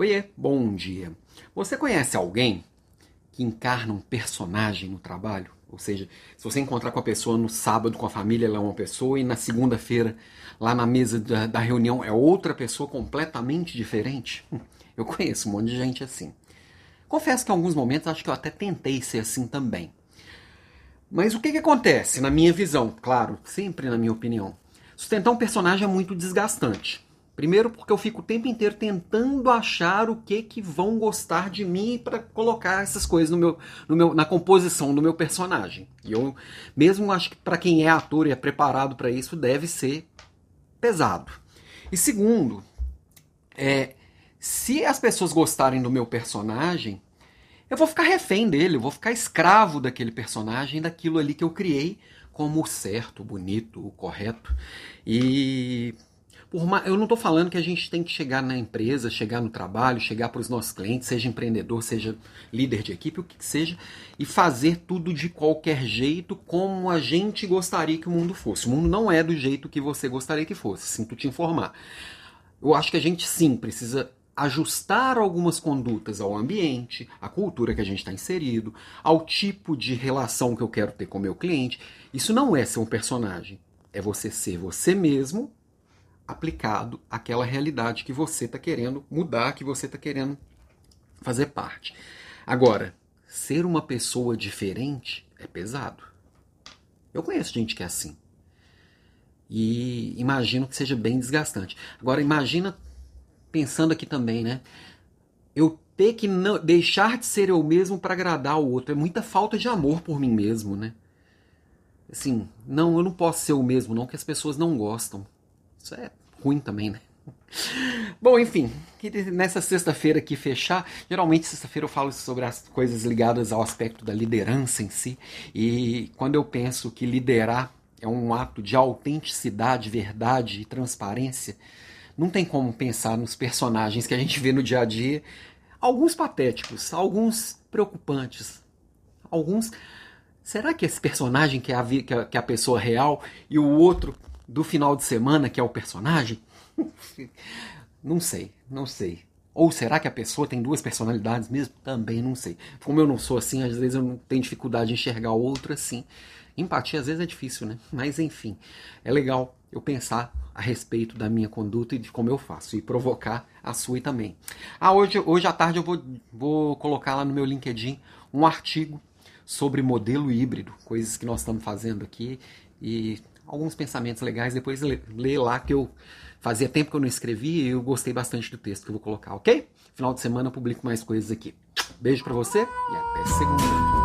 Oiê, bom dia. Você conhece alguém que encarna um personagem no trabalho? Ou seja, se você encontrar com a pessoa no sábado com a família, ela é uma pessoa, e na segunda-feira, lá na mesa da, da, reunião, é outra pessoa completamente diferente? Eu conheço um monte de gente assim. Confesso que em alguns momentos acho que eu até tentei ser assim também. Mas o que, que acontece, na minha visão? Claro, sempre na minha opinião. Sustentar um personagem é muito desgastante. Primeiro porque eu fico o tempo inteiro tentando achar o que que vão gostar de mim para colocar essas coisas no meu, no meu, na composição do meu personagem. E eu mesmo acho que para quem é ator e é preparado para isso deve ser pesado. E segundo, é, se as pessoas gostarem do meu personagem, eu vou ficar refém dele, eu vou ficar escravo daquele personagem, daquilo ali que eu criei como o certo, o bonito, o correto. E uma, eu não estou falando que a gente tem que chegar na empresa, chegar no trabalho, chegar para os nossos clientes, seja empreendedor, seja líder de equipe, o que seja, e fazer tudo de qualquer jeito como a gente gostaria que o mundo fosse. O mundo não é do jeito que você gostaria que fosse, sinto te informar. Eu acho que a gente sim precisa ajustar algumas condutas ao ambiente, à cultura que a gente está inserido, ao tipo de relação que eu quero ter com o meu cliente. Isso não é ser um personagem. É você ser você mesmo aplicado àquela realidade que você está querendo mudar, que você está querendo fazer parte. Agora, ser uma pessoa diferente é pesado. Eu conheço gente que é assim. E imagino que seja bem desgastante. Agora, imagina, pensando aqui também, né? Eu ter que não, deixar de ser eu mesmo para agradar o outro. É muita falta de amor por mim mesmo, né? Assim, não, eu não posso ser o mesmo, não, que as pessoas não gostam. Isso é ruim também, né? Bom, enfim, nessa sexta-feira aqui fechar, geralmente sexta-feira eu falo sobre as coisas ligadas ao aspecto da liderança em si, e quando eu penso que liderar é um ato de autenticidade, verdade e transparência, não tem como pensar nos personagens que a gente vê no dia a dia, alguns patéticos, alguns preocupantes, alguns Será que esse personagem que é a, que é a pessoa real e o outro do final de semana, que é o personagem? não sei, não sei. Ou será que a pessoa tem duas personalidades mesmo? Também não sei. Como eu não sou assim, às vezes eu não tenho dificuldade de enxergar o outro assim. Empatia às vezes é difícil, né? Mas enfim, é legal eu pensar a respeito da minha conduta e de como eu faço e provocar a sua também. Ah, hoje, hoje à tarde eu vou, vou colocar lá no meu LinkedIn um artigo sobre modelo híbrido, coisas que nós estamos fazendo aqui e alguns pensamentos legais. Depois lê, lê lá que eu fazia tempo que eu não escrevi e eu gostei bastante do texto que eu vou colocar, ok? Final de semana eu publico mais coisas aqui. Beijo para você e até segunda.